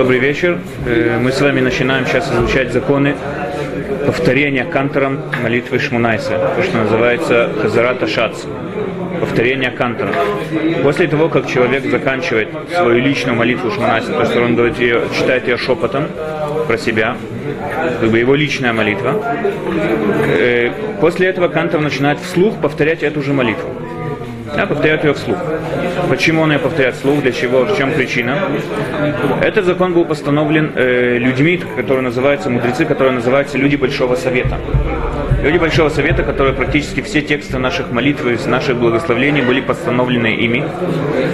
Добрый вечер. Э, Мы с вами начинаем сейчас изучать законы повторения кантором молитвы Шмунайса, то, что называется Хазарата Шац, повторение кантором. После того, как человек заканчивает свою личную молитву Шмунайса, то есть он говорит ее, читает ее шепотом про себя, как бы его личная молитва, э, после этого кантор начинает вслух повторять эту же молитву. Да, повторяют ее вслух. Почему он ее повторяет вслух, для чего, в чем причина? Этот закон был постановлен э, людьми, которые называются, мудрецы, которые называются люди Большого Совета. Люди Большого Совета, которые практически все тексты наших молитв и наших благословений были постановлены ими.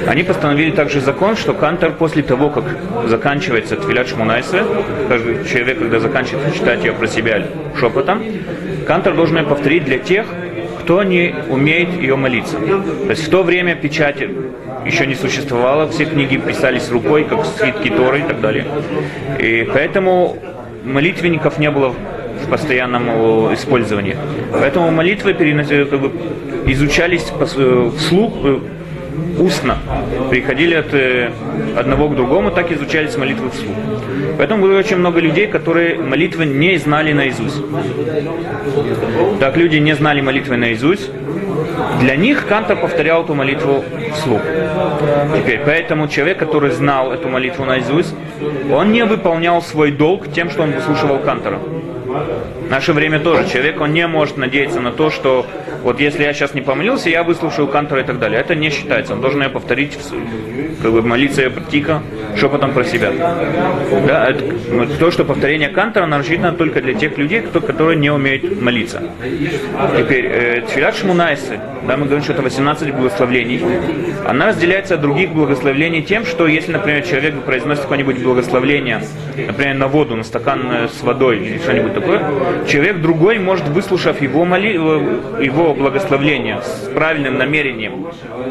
Они постановили также закон, что кантор после того, как заканчивается Твилят Шмунайсе, каждый человек, когда заканчивает читать ее про себя шепотом, кантор должен ее повторить для тех, кто не умеет ее молиться. То есть в то время печати еще не существовало, все книги писались рукой, как свитки Торы и так далее. И поэтому молитвенников не было в постоянном использовании. Поэтому молитвы как бы, изучались вслух, устно. Приходили от одного к другому, так изучались молитвы вслух. Поэтому было очень много людей, которые молитвы не знали наизусть. Так люди не знали молитвы наизусть. Для них Кантор повторял эту молитву вслух. Теперь, поэтому человек, который знал эту молитву наизусть, он не выполнял свой долг тем, что он выслушивал Кантора. В наше время тоже человек, он не может надеяться на то, что вот если я сейчас не помолился, я выслушаю Кантора и так далее. Это не считается. Он должен ее повторить, как бы молиться ее тихо, шепотом про себя. Да, это, то, что повторение Кантора, оно рассчитано только для тех людей, кто, которые не умеют молиться. Теперь, э, Тфилят Шмунайсы, да, мы говорим, что это 18 благословлений, она разделяется от других благословлений тем, что если, например, человек произносит какое-нибудь благословление, например, на воду, на стакан э, с водой или что-нибудь такое, человек другой может, выслушав его, моли, его благословление с правильным намерением,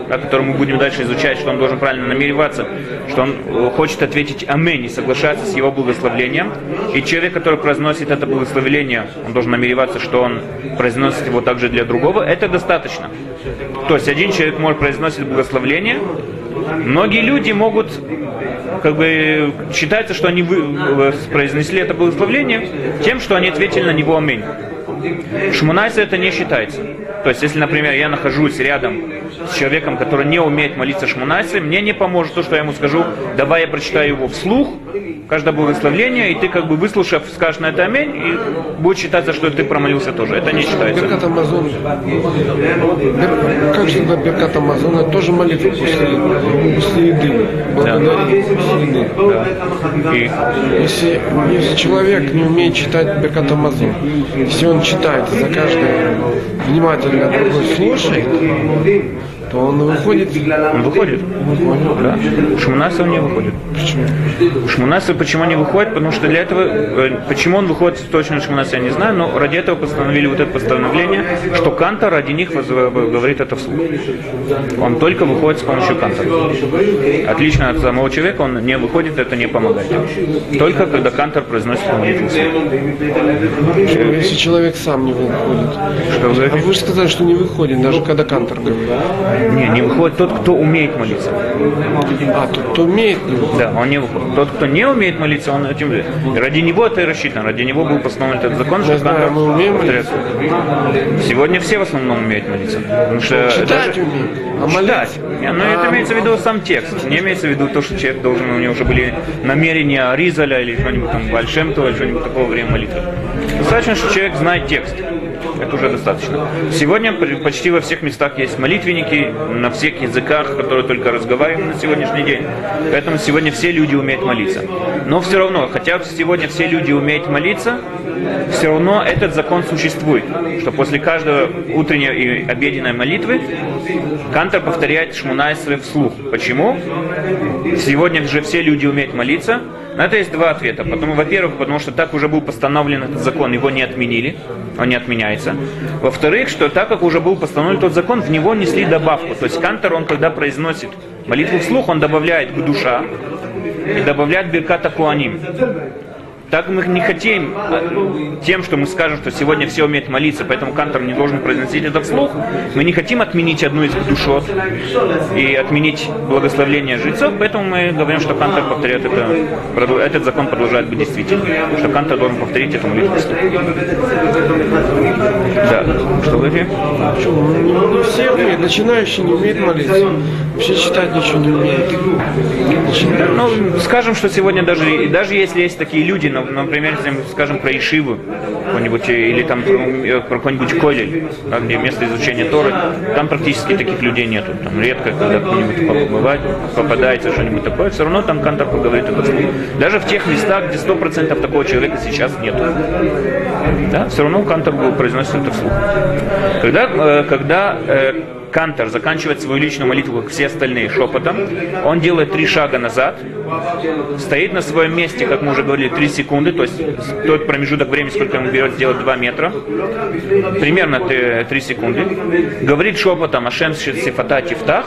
о котором мы будем дальше изучать, что он должен правильно намереваться, что он хочет ответить «Аминь» и соглашаться с его благословлением. И человек, который произносит это благословение, он должен намереваться, что он произносит его также для другого, это достаточно. То есть один человек может произносить благословление, многие люди могут как бы считается, что они вы, произнесли это благословление тем, что они ответили на него аминь. Шмунайса это не считается. То есть, если, например, я нахожусь рядом с человеком, который не умеет молиться Шмунайсе, мне не поможет то, что я ему скажу, давай я прочитаю его вслух, каждое благословление, и ты как бы выслушав, скажешь на это аминь, и будет считаться, что ты промолился тоже. Это не считается. Беркат Амазон. Бер... Как тогда Беркат Амазон? Это тоже молитва после, после еды. Благодарение да. после еды. Да. И... Если, если человек не умеет читать Беркат Амазон, если он читает за каждое внимательно другой слушает, то он выходит. Он выходит? Выходит. Да. Шмунаса он не выходит. Почему? Шмунаса почему не выходит? Потому что для этого, э, почему он выходит точно Шмунаса, я не знаю, но ради этого постановили вот это постановление, что Канта ради них говорит это вслух. Он только выходит с помощью Канта. Отлично от самого человека, он не выходит, это не помогает. Только когда Кантор произносит молитву вслух. Если человек сам не выходит. Что вы А вы же сказали, что не выходит, даже когда Кантор говорит. Не, не выходит тот, кто умеет молиться. А, тот, кто умеет не выходит. Да, он не выходит. Тот, кто не умеет молиться, он этим Ради него это и рассчитано. Ради него был постановлен этот закон, что знаю, мы умеем молиться. Сегодня все в основном умеют молиться. Потому что Читать даже... умеют. А Читать. Не, но а, это имеется в виду сам текст. Не имеется в виду то, что человек должен, у него уже были намерения Ризаля или что-нибудь там, Большемтова, или что-нибудь такого время молитвы. Достаточно, что человек знает текст. Это уже достаточно. Сегодня почти во всех местах есть молитвенники, на всех языках, которые только разговариваем на сегодняшний день. Поэтому сегодня все люди умеют молиться. Но все равно, хотя сегодня все люди умеют молиться, все равно этот закон существует, что после каждого утренней и обеденной молитвы Кантор повторяет Шмунайсры вслух. Почему? Сегодня же все люди умеют молиться, на это есть два ответа. Потому, во-первых, потому что так уже был постановлен этот закон, его не отменили, он не отменяется. Во-вторых, что так как уже был постановлен тот закон, в него несли добавку. То есть Кантор, он когда произносит молитву вслух, он добавляет к душа и добавляет Бирката Куаним. Так мы не хотим а, тем, что мы скажем, что сегодня все умеют молиться, поэтому кантор не должен произносить это вслух. Мы не хотим отменить одну из душот и отменить благословление жрецов, поэтому мы говорим, что кантор повторяет это, этот закон продолжает быть действительным, что кантор должен повторить эту молитву вслух. Да, что вы говорите? Не все умеют, начинающие не умеют молиться. Вообще читать ничего не умеют. Ну, скажем, что сегодня даже, даже если есть такие люди, ну, например, скажем про Ишиву, какой-нибудь, или там про, э, про какой-нибудь Колель, да, где место изучения Торы, там практически таких людей нету. Там редко, когда кто-нибудь бывает, попадается что-нибудь такое, все равно там Кантор говорит это вслух. Даже в тех местах, где сто процентов такого человека сейчас нету. Да, все равно Кантор произносит это вслух. Когда, э, когда э, Кантор заканчивает свою личную молитву, как все остальные, шепотом. Он делает три шага назад, стоит на своем месте, как мы уже говорили, три секунды, то есть тот промежуток времени, сколько ему берет сделать 2 метра, примерно три секунды, говорит шепотом Ашем Сифата Тифтах,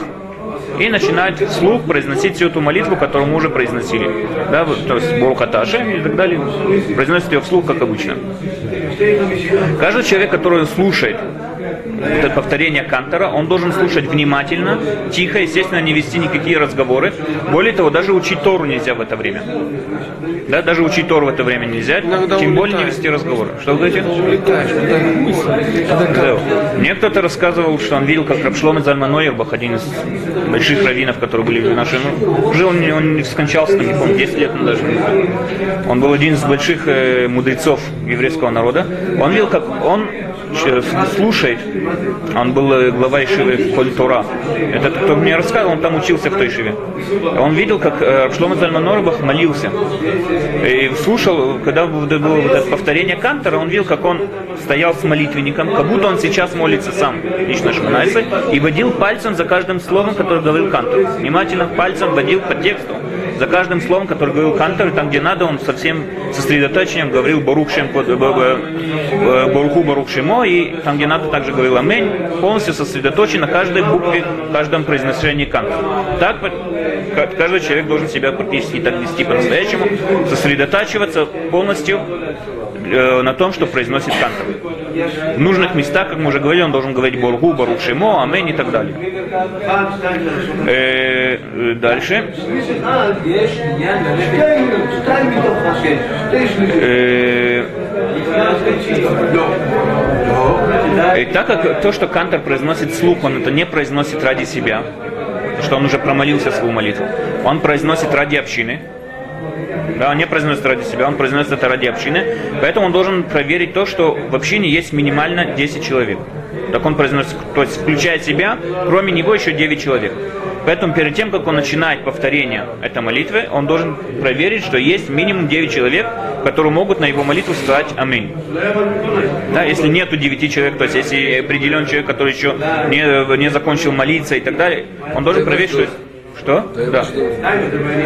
и начинает вслух произносить всю эту молитву, которую мы уже произносили. Да, то есть Борухаташа и так далее. Произносит ее вслух, как обычно. Каждый человек, который слушает это повторение Кантора, он должен слушать внимательно, тихо, естественно, не вести никакие разговоры. Более того, даже учить Тору нельзя в это время. Да, даже учить Тору в это время нельзя, Иногда тем более не вести разговоры. Что вы говорите? Да. Мне кто-то рассказывал, что он видел, как Рабшлом Зальман Нойербах, один из больших раввинов, которые были в нашем... Жил он, он не скончался, там, не помню, 10 лет он даже. Он был один из больших э, мудрецов еврейского народа. Он видел, как он слушает, он был э, глава Ишивы Культура. Это кто мне рассказывал, он там учился в той Ишиве. Он видел, как э, Шлома Зальман Норбах молился. И слушал, когда было вот это повторение Кантора, он видел, как он стоял с молитвенником, как будто он сейчас молится сам, лично Шманайса, и водил пальцем за каждым словом, которое говорил Кантор. Внимательно пальцем водил по тексту за каждым словом, который говорил Кантор, там, где надо, он совсем сосредоточением говорил Барухшем, Баруху Барухшимо, и там, где надо, также говорил Амень, полностью сосредоточен на каждой букве, каждом произношении Кантора. Так каждый человек должен себя практически так вести по-настоящему, сосредотачиваться полностью э, на том, что произносит Кантор. В нужных местах, как мы уже говорили, он должен говорить Боргу, Барух Амень и так далее. Э, дальше. Э, и так как то, что Кантор произносит слух, он это не произносит ради себя, что он уже промолился свою молитву, он произносит ради общины, да, он не произносит ради себя, он произносит это ради общины. Поэтому он должен проверить то, что в общине есть минимально 10 человек. Так он произносит, то есть включая себя, кроме него еще 9 человек. Поэтому перед тем, как он начинает повторение этой молитвы, он должен проверить, что есть минимум 9 человек, которые могут на его молитву сказать Аминь. Да, если нету 9 человек, то есть если определен человек, который еще не, не закончил молиться и так далее, он должен проверить, что что? Да.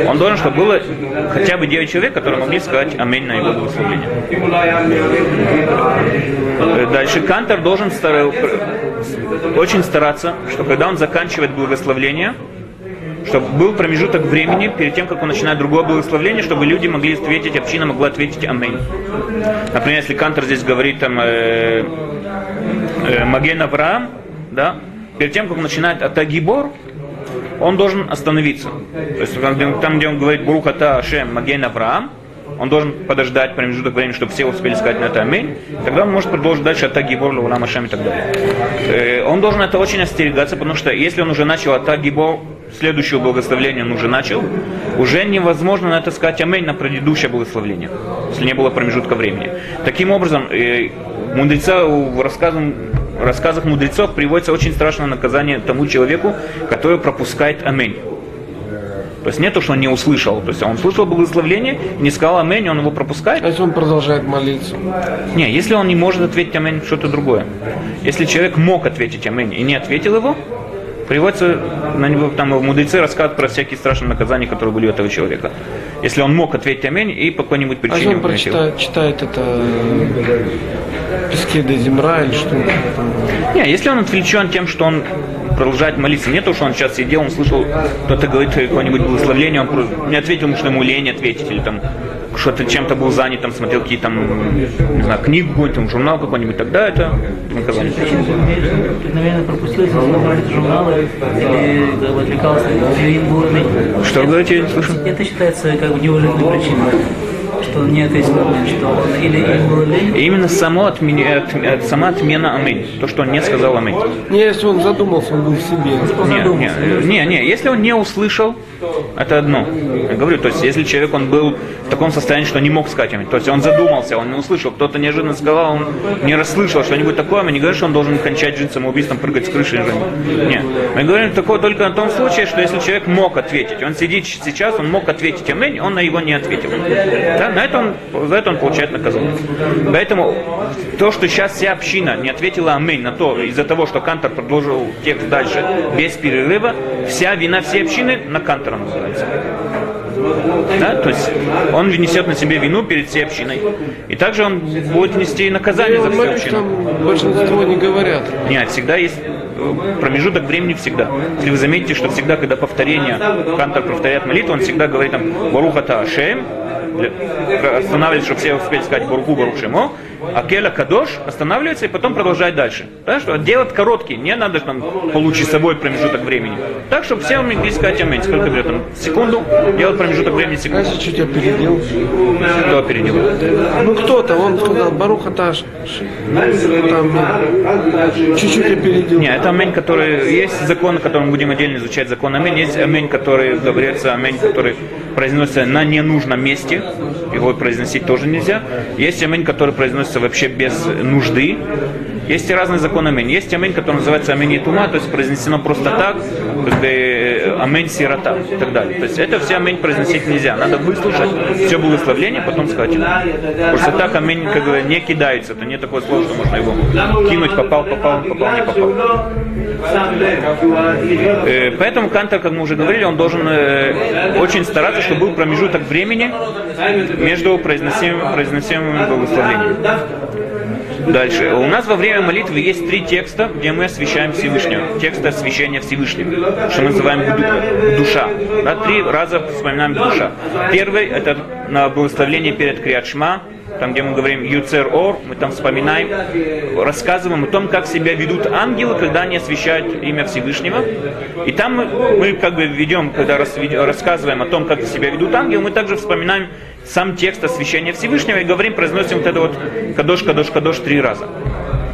Он должен, чтобы было хотя бы 9 человек, которые могли сказать аминь на его благословение. Дальше Кантор должен стар... очень стараться, что когда он заканчивает благословление, чтобы был промежуток времени перед тем, как он начинает другое благословление, чтобы люди могли ответить, община могла ответить Аминь. Например, если Кантор здесь говорит там э, э, Маген Авраам, да, перед тем, как он начинает Атагибор, он должен остановиться. То есть там, где он говорит Бурухата Ашем Маген Авраам, он должен подождать промежуток времени, чтобы все успели сказать на это аминь. Тогда он может продолжить дальше Атаги Бор, Лаулам Ашем и так далее. Э, он должен это очень остерегаться, потому что если он уже начал Атаги Бор, следующего благословления он уже начал, уже невозможно на это сказать аминь на предыдущее благословление, если не было промежутка времени. Таким образом, э, мудреца в рассказе в рассказах мудрецов приводится очень страшное наказание тому человеку, который пропускает аминь. То есть не то, что он не услышал. То есть он услышал благословление, не сказал аминь, он его пропускает. А если он продолжает молиться? Не, если он не может ответить аминь, что-то другое. Если человек мог ответить аминь и не ответил его, приводится на него, там мудрецы рассказывают про всякие страшные наказания, которые были у этого человека. Если он мог ответить аминь и по какой-нибудь а причине... А он прочитает, читает это песке до земра или что Не, если он отвлечен тем, что он продолжает молиться, не то, что он сейчас сидел, он слышал, кто-то говорит какое-нибудь благословление, он не ответил, потому что ему лень ответить, или там что-то чем-то был занят, там смотрел какие-то там, не знаю, книгу какую-нибудь, там, журнал какой-нибудь, тогда это наказание. Наверное, пропустил, если журналы или как бы, отвлекался, или им было лень. Что вы говорите, я не слышу? Это считается как бы неуважительной причиной, что он не ответил на момент, что он или им было лень, И именно само отмене- от- от- сама отмена аминь, то, что он не сказал аминь. Не, если он задумался, он был в себе. Не, не, не, не, если он не услышал, это одно. Я говорю, то есть если человек он был в таком состоянии, что не мог сказать аминь, то есть он задумался, он не услышал, кто-то неожиданно сказал, он не расслышал что-нибудь такое, мы не говорим, что он должен кончать жизнь самоубийством, прыгать с крыши. и жить. Нет, мы говорим такое только на том случае, что если человек мог ответить, он сидит сейчас, он мог ответить аминь, он на его не ответил. Да, на это он, за это он получает наказание. Поэтому то, что сейчас вся община не ответила аминь на то, из-за того, что Кантор продолжил текст дальше без перерыва, вся вина всей общины на Кантора называется. Да? То есть он несет на себе вину перед всей общиной. И также он будет нести наказание за всю общину. большинство не говорят. Нет, всегда есть э, промежуток времени всегда. Если вы заметите, что всегда, когда повторение, Кантор повторяет молитву, он всегда говорит там Барухата Ашем, останавливается, чтобы все успели сказать Баруху Барух А Келя Кадош останавливается и потом продолжает дальше. Да, что делать короткий, не надо там получасовой промежуток времени. Так, чтобы все могли сказать Аминь. Сколько берет? Там, секунду, делать промежуток времени секунду. если чуть опередил? Кто опередил? Ну кто-то, он сказал, Баруха Таш, там ну, чуть-чуть опередил. Не, это амень, который... Есть закон, который мы будем отдельно изучать, закон амень. Есть амень, который говорится, амень, который произносится на ненужном месте. Его произносить тоже нельзя. Есть амень, который произносится вообще без нужды. Есть и разные законы амень. Есть амень, который называется амень тума, то есть произнесено просто так, как бы э, амень сирота и так далее. То есть это все амень произносить нельзя. Надо выслушать все благословление, потом сказать. Просто так амень как бы не кидается. Это не такое слово, что можно его кинуть, попал, попал, попал, не попал. Э, Поэтому Кантор, как мы уже говорили, он должен э, очень стараться, чтобы был промежуток времени между произносимым, произносимыми благословениями. Дальше. У нас во время молитвы есть три текста, где мы освящаем Всевышнего. Текст освящения Всевышнего, что мы называем ду- душа. Да, три раза вспоминаем душа. Первый это на благословление перед Криадшма, там, где мы говорим Юцер Ор, мы там вспоминаем, рассказываем о том, как себя ведут ангелы, когда они освящают имя Всевышнего. И там мы, мы как бы ведем, когда рас- рассказываем о том, как себя ведут ангелы, мы также вспоминаем сам текст освящения Всевышнего и говорим, произносим вот это вот кадош, кадош, кадош три раза.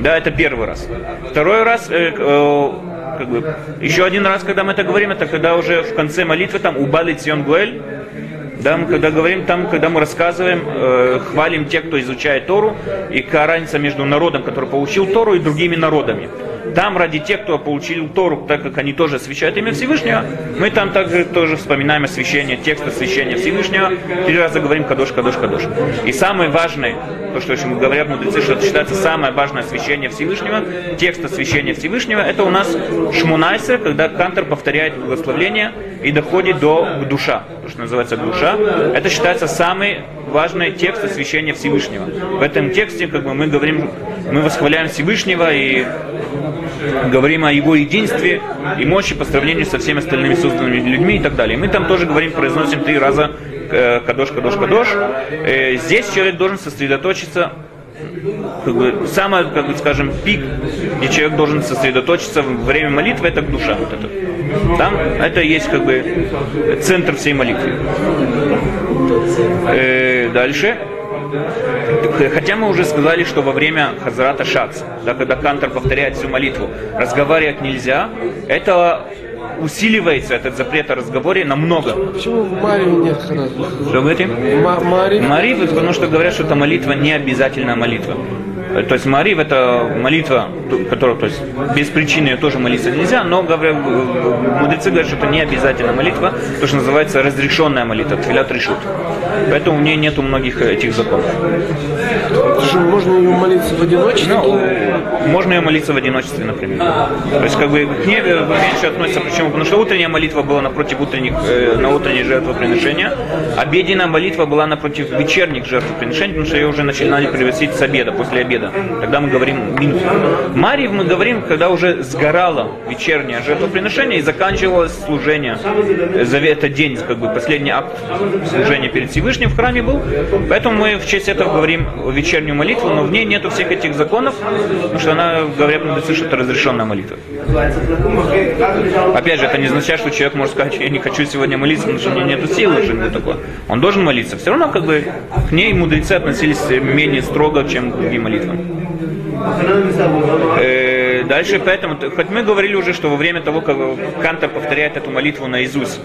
Да, это первый раз. Второй раз, э, э, как бы, еще один раз, когда мы это говорим, это когда уже в конце молитвы там убали Цион Гуэль, да, мы когда говорим там, когда мы рассказываем, э, хвалим тех, кто изучает Тору, и какая разница между народом, который получил Тору, и другими народами. Там ради тех, кто получил Тору, так как они тоже освящают имя Всевышнего, мы там также тоже вспоминаем освящение, текст освящения Всевышнего, три раза говорим Кадош, Кадош, Кадош. И самое важное, то, что очень говорят мудрецы, что это считается самое важное освящение Всевышнего, текст освящения Всевышнего, это у нас Шмунайсер, когда Кантор повторяет благословление и доходит до душа, то, что называется душа. Это считается самый важный текст освящения Всевышнего. В этом тексте как бы мы говорим, мы восхваляем Всевышнего и говорим о его единстве и мощи по сравнению со всеми остальными созданными людьми и так далее. Мы там тоже говорим, произносим три раза э, кадош, кадош, кадош. Э, Здесь человек должен сосредоточиться как бы, самый, как бы, скажем, пик, где человек должен сосредоточиться во время молитвы, это душа. Вот это. Там это есть как бы центр всей молитвы. Э, дальше. Хотя мы уже сказали, что во время Хазрата Шац, да, когда Кантор повторяет всю молитву, разговаривать нельзя, это усиливается, этот запрет о разговоре, намного. Почему в Марии нет? Что говорите? Ма- Мари, Марив, потому что говорят, что эта молитва не обязательная молитва. Э, То есть Марив это молитва, которая, то есть без причины ее тоже молиться нельзя, но говорят, э, мудрецы говорят, что это не обязательная молитва, то, что называется разрешенная молитва, тфилят решут. Поэтому у нее нету многих э, этих законов. Что можно ее молиться в одиночестве? Ну, можно ее молиться в одиночестве, например. То есть, как бы к ней э, меньше относится. Почему? Потому что утренняя молитва была напротив утренних, э, на утренние жертвоприношения. Обеденная молитва была напротив вечерних жертвоприношений, потому что ее уже начинали приносить с обеда, после обеда. Тогда мы говорим минху. Марьев мы говорим, когда уже сгорало вечернее жертвоприношение и заканчивалось служение. За этот день, как бы последний акт служения перед Всевышним в храме был. Поэтому мы в честь этого говорим вечернюю молитву, но в ней нету всех этих законов, потому что она, говорят мудрецы, что это разрешенная молитва. Опять же, это не означает, что человек может сказать, я не хочу сегодня молиться, потому что у меня нет силы, что нибудь такое. Он должен молиться. Все равно, как бы, к ней мудрецы относились менее строго, чем к другим молитвам. Дальше, поэтому, хоть мы говорили уже, что во время того, как Кантор повторяет эту молитву наизусть,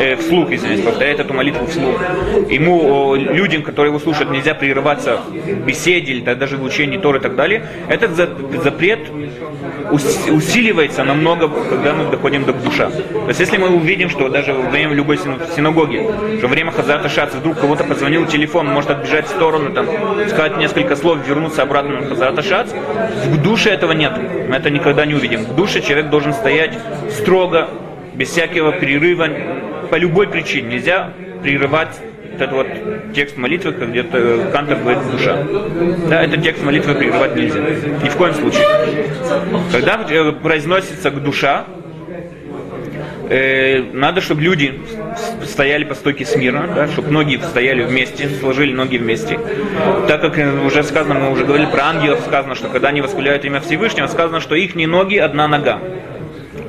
э, вслух, извиняюсь, повторяет эту молитву вслух, ему, людям, которые его слушают, нельзя прерываться в беседе или да- даже в учении Торы и так далее, этот за- запрет ус- усиливается намного, когда мы доходим до душа. То есть, если мы увидим, что даже во время любой син- синагоги, что во время Хазарта Шац вдруг кого-то позвонил телефон, может отбежать в сторону, там, сказать несколько слов, вернуться обратно на Хазарта Шац, в душе этого нет. Мы это никогда не увидим. В душе человек должен стоять строго, без всякого перерыва, по любой причине. Нельзя прерывать этот вот текст молитвы, как где-то Кантор говорит душа. Да, этот текст молитвы прерывать нельзя. Ни в коем случае. Когда э, произносится к душа, э, надо, чтобы люди стояли по стойке смирно, да, чтобы ноги стояли вместе, сложили ноги вместе. Так как э, уже сказано, мы уже говорили про ангелов, сказано, что когда они восхваляют имя Всевышнего, сказано, что их ноги одна нога.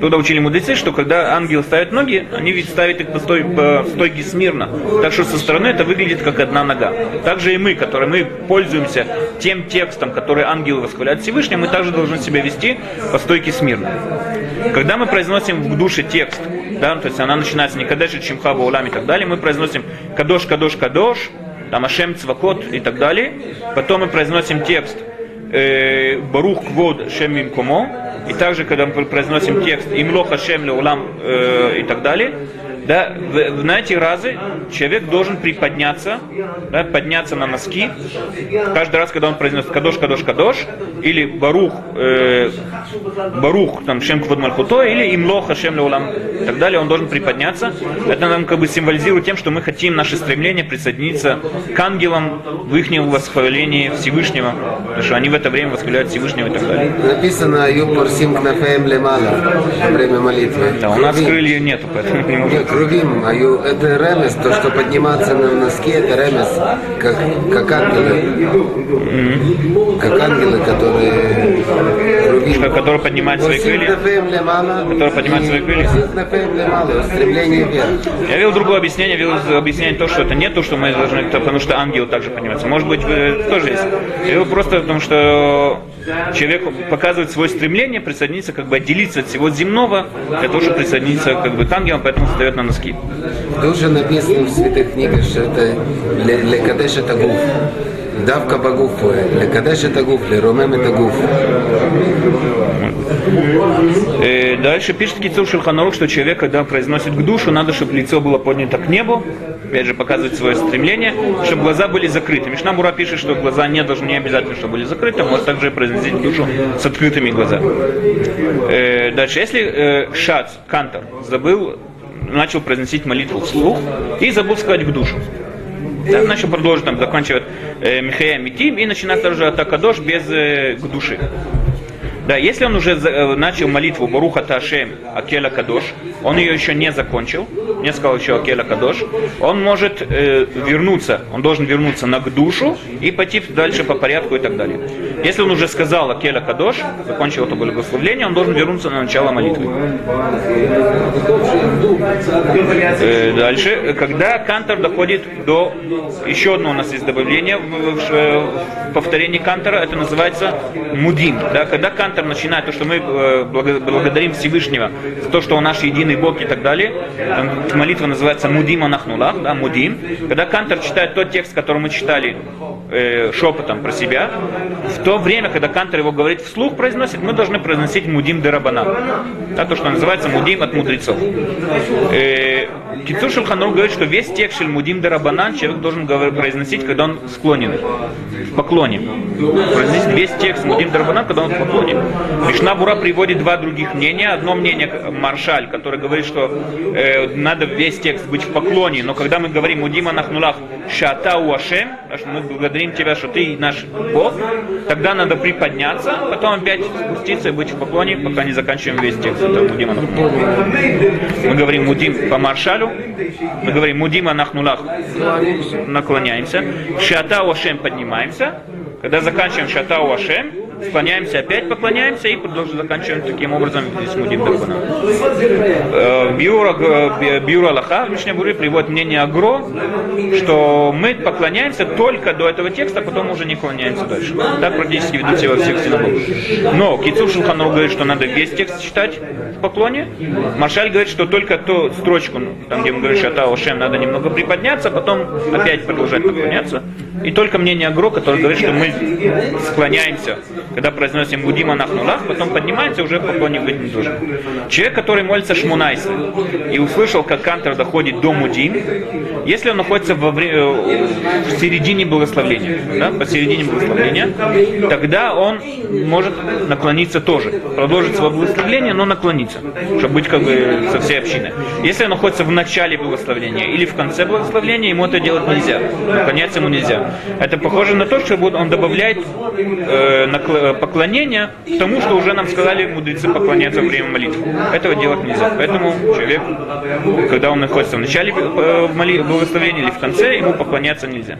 Туда учили мудрецы, что когда ангелы ставят ноги, они ведь ставят их по, стой, по стойке смирно. Так что со стороны это выглядит как одна нога. Также и мы, которые мы пользуемся тем текстом, который ангелы восхваляют Всевышнего, мы также должны себя вести по стойке смирно. Когда мы произносим в душе текст, да, то есть она начинается не кадеш чимха улам и так далее, мы произносим кадош, кадош, кадош, там ашем, цвакот и так далее. Потом мы произносим текст э, Барух Квод Шем Имкомо, и также, когда мы произносим текст Имлоха Шем Леулам э, и так далее, да, в, на эти разы человек должен приподняться, да, подняться на носки, каждый раз, когда он произносит Кадош, Кадош, Кадош, или Барух, э, Барух, там, Шем Квод Мальхуто, или Имлоха Шем Леулам, и так далее, он должен приподняться. Это нам как бы символизирует тем, что мы хотим наше стремление присоединиться к ангелам в их восхвалении Всевышнего, потому что они в это время восхваляют Всевышнего и так далее. Написано «Аю парсим кнафеем лемала» во время молитвы. Да, у нас крылья нету, поэтому не можем. Крувим, аю, это ремес, то, что подниматься на носки, это ремес, как, как ангелы. Как ангелы, которые крувим. Который поднимает свои крылья. Который поднимает свои крылья. Стремление вверх. Я видел другое объяснение, видел объяснение то, что это не то, что мы должны, потому что ангелы также поднимаются. Может быть, вы- тоже есть. Я видел просто потому, что человек показывает свое стремление присоединиться, как бы отделиться от всего земного, для того, чтобы присоединиться как бы к ангелам, поэтому встает на носки. Тоже написано в святых книгах, что это ле- лекадеш это гуф. Давка багуф, лекадеш это гуф, леромем это гуф. Э, Дальше пишет Кицур Шульханарух, что человек, когда произносит к душу, надо, чтобы лицо было поднято к небу, опять же, показывает свое стремление, чтобы глаза были закрыты. Мишна Бура пишет, что глаза не должны не обязательно, чтобы были закрыты, может также произносить душу с открытыми глазами. Э, Дальше, если э, Шац, Кантор, забыл, начал произносить молитву вслух и забыл сказать к душу. Да, начал продолжить, там, заканчивать э, Михая Митим и начинает тоже Атакадош без э, к души. Да, если он уже э, начал молитву Баруха Ташем Акеля Кадош, он ее еще не закончил, не сказал еще Акеля Кадош, он может э, вернуться, он должен вернуться на к душу и пойти дальше по порядку и так далее. Если он уже сказал Акеля Кадош, закончил это благословление, он должен вернуться на начало молитвы. Э, Дальше, когда кантор доходит до еще одно у нас есть добавление в, в- в повторении кантора, это называется мудим. Да, когда кантор начинает то, что мы э, благо- благодарим Всевышнего за то, что он наш единый Бог и так далее, молитва называется мудим анахнулах, да, мудим. Когда кантор читает тот текст, который мы читали э, шепотом про себя, в то время, когда кантор его говорит вслух, произносит, мы должны произносить мудим дерабана. Да, то, что называется мудим от мудрецов. Э, Кицур Шульхаnuр говорит, что весь текст Шельмудим Дарабанан человек должен произносить, когда он склонен, в поклоне. Произносить весь текст Мудим Дарабанан, когда он в поклоне. Мишна Бура приводит два других мнения. Одно мнение Маршаль, который говорит, что э, надо весь текст быть в поклоне, но когда мы говорим Мудима Нахнулах, Шата Уашем, мы благодарим тебя, что ты наш Бог, тогда надо приподняться, потом опять спуститься и быть в поклоне, пока не заканчиваем весь текст. Это Мудима. Мы говорим Мудим по маршалю, мы говорим Мудима Нахнулах, наклоняемся. Шата Уашем поднимаемся, когда заканчиваем Шата Уашем, склоняемся, опять поклоняемся и продолжим заканчиваем таким образом здесь Мудим Дакуна. Э, Биура, э, Биура Аллаха в Мишне Бури приводит мнение Агро, что мы поклоняемся только до этого текста, а потом уже не клоняемся дальше. Так практически ведут себя во всех синагогах. Но Кицур Шулханов говорит, что надо весь текст читать в поклоне. Маршаль говорит, что только ту строчку, ну, там где мы говорим Шата Ошем, надо немного приподняться, потом опять продолжать поклоняться. И только мнение Агро, который говорит, что мы склоняемся, когда произносим Будима Нахнулах, потом поднимаемся, уже в поклоне быть не должен. Человек, который молится Шмунайсе и услышал, как Кантор доходит до Мудим, если он находится во вре- э, в середине благословения, да, посередине благословения, тогда он может наклониться тоже, продолжить свое благословение, но наклониться, чтобы быть как бы со всей общиной. Если он находится в начале благословения или в конце благословения, ему это делать нельзя, наклоняться ему нельзя. Это похоже на то, что он добавляет э, накл- поклонение к тому, что уже нам сказали мудрецы поклоняться во время молитвы. Этого делать нельзя. Поэтому человек, когда он находится в начале э, благословения или в конце, ему поклоняться нельзя.